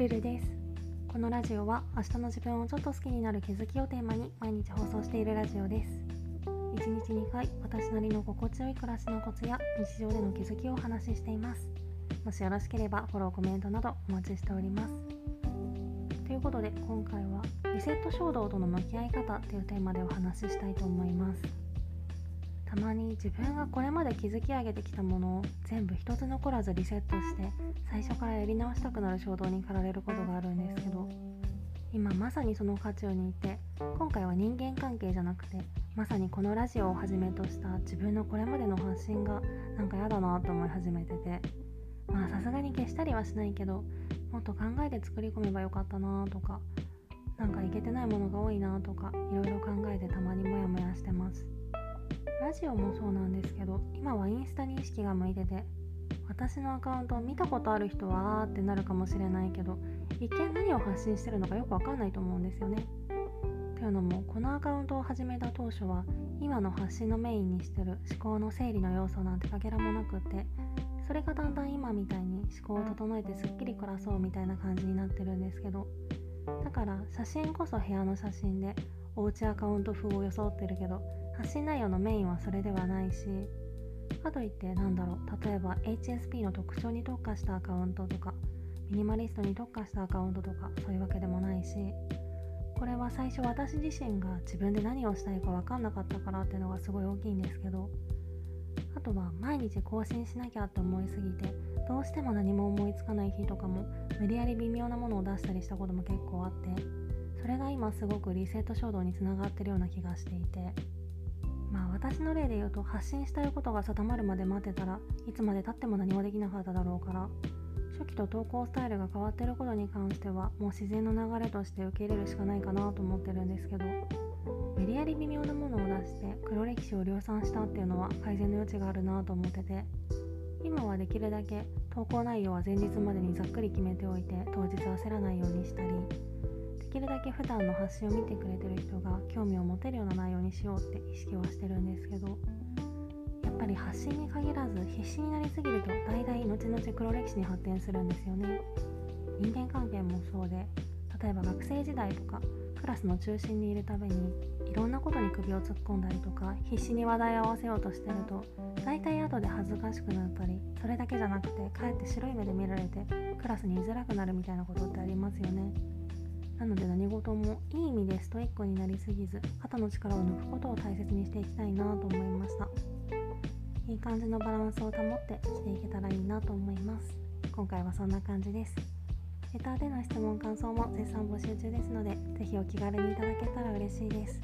ルルです。このラジオは明日の自分をちょっと好きになる気づきをテーマに毎日放送しているラジオです。1日2回私なりの心地よい暮らしのコツや日常での気づきをお話ししています。もしよろしければフォローコメントなどお待ちしております。ということで今回はリセット衝動との向き合い方というテーマでお話ししたいと思います。たまに自分がこれまで築き上げてきたものを全部一つ残らずリセットして最初からやり直したくなる衝動に駆られることがあるんですけど今まさにその渦中にいて今回は人間関係じゃなくてまさにこのラジオをはじめとした自分のこれまでの発信がなんか嫌だなと思い始めててまあさすがに消したりはしないけどもっと考えて作り込めばよかったなとかなんかいけてないものが多いなとかいろいろ考えてたまにモヤモヤしてます。ラジオもそうなんですけど今はインスタに意識が向いてて私のアカウントを見たことある人はあーってなるかもしれないけど一見何を発信してるのかよくわかんないと思うんですよね。というのもこのアカウントを始めた当初は今の発信のメインにしてる思考の整理の要素なんてかけらもなくってそれがだんだん今みたいに思考を整えてすっきり暮らそうみたいな感じになってるんですけどだから写真こそ部屋の写真でおうちアカウント風を装ってるけど発信内容のメインはそれではないしかといってなんだろう例えば HSP の特徴に特化したアカウントとかミニマリストに特化したアカウントとかそういうわけでもないしこれは最初私自身が自分で何をしたいか分かんなかったからっていうのがすごい大きいんですけどあとは毎日更新しなきゃって思いすぎてどうしても何も思いつかない日とかも無理やり微妙なものを出したりしたことも結構あって今すごくリセット衝動につながってるような気がしていて。まあ私の例で言うと発信したいことが定まるまで待ってたらいつまでたっても何もできなかっただろうから初期と投稿スタイルが変わってることに関してはもう自然の流れとして受け入れるしかないかなと思ってるんですけど無理やり微妙なものを出して黒歴史を量産したっていうのは改善の余地があるなと思ってて今はできるだけ投稿内容は前日までにざっくり決めておいて当日焦らないようにしたりきるだけ普段の発信を見てくれてる人が興味を持てるような内容にしようって意識はしてるんですけどやっぱり発信に限らず必死になりすぎると大々後々黒歴史に発展するんですよね。人間関係もそうで例えば学生時代とかクラスの中心にいるためにいろんなことに首を突っ込んだりとか必死に話題を合わせようとしてると大体後で恥ずかしくなったりそれだけじゃなくてかえって白い目で見られてクラスに居づらくなるみたいなことってありますよね。なので何事もいい意味でストイックになりすぎず肩の力を抜くことを大切にしていきたいなと思いました。いい感じのバランスを保って生きていけたらいいなと思います。今回はそんな感じです。レタでの質問感想も絶賛募集中ですのでぜひお気軽にいただけたら嬉しいです。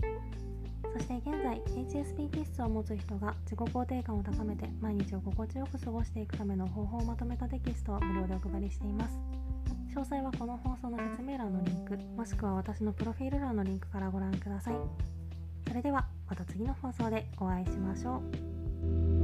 そして現在 HSP 気質を持つ人が自己肯定感を高めて毎日を心地よく過ごしていくための方法をまとめたテキストを無料でお配りしています。詳細はこの放送の説明欄のリンクもしくは私のプロフィール欄のリンクからご覧ください。それではまた次の放送でお会いしましょう。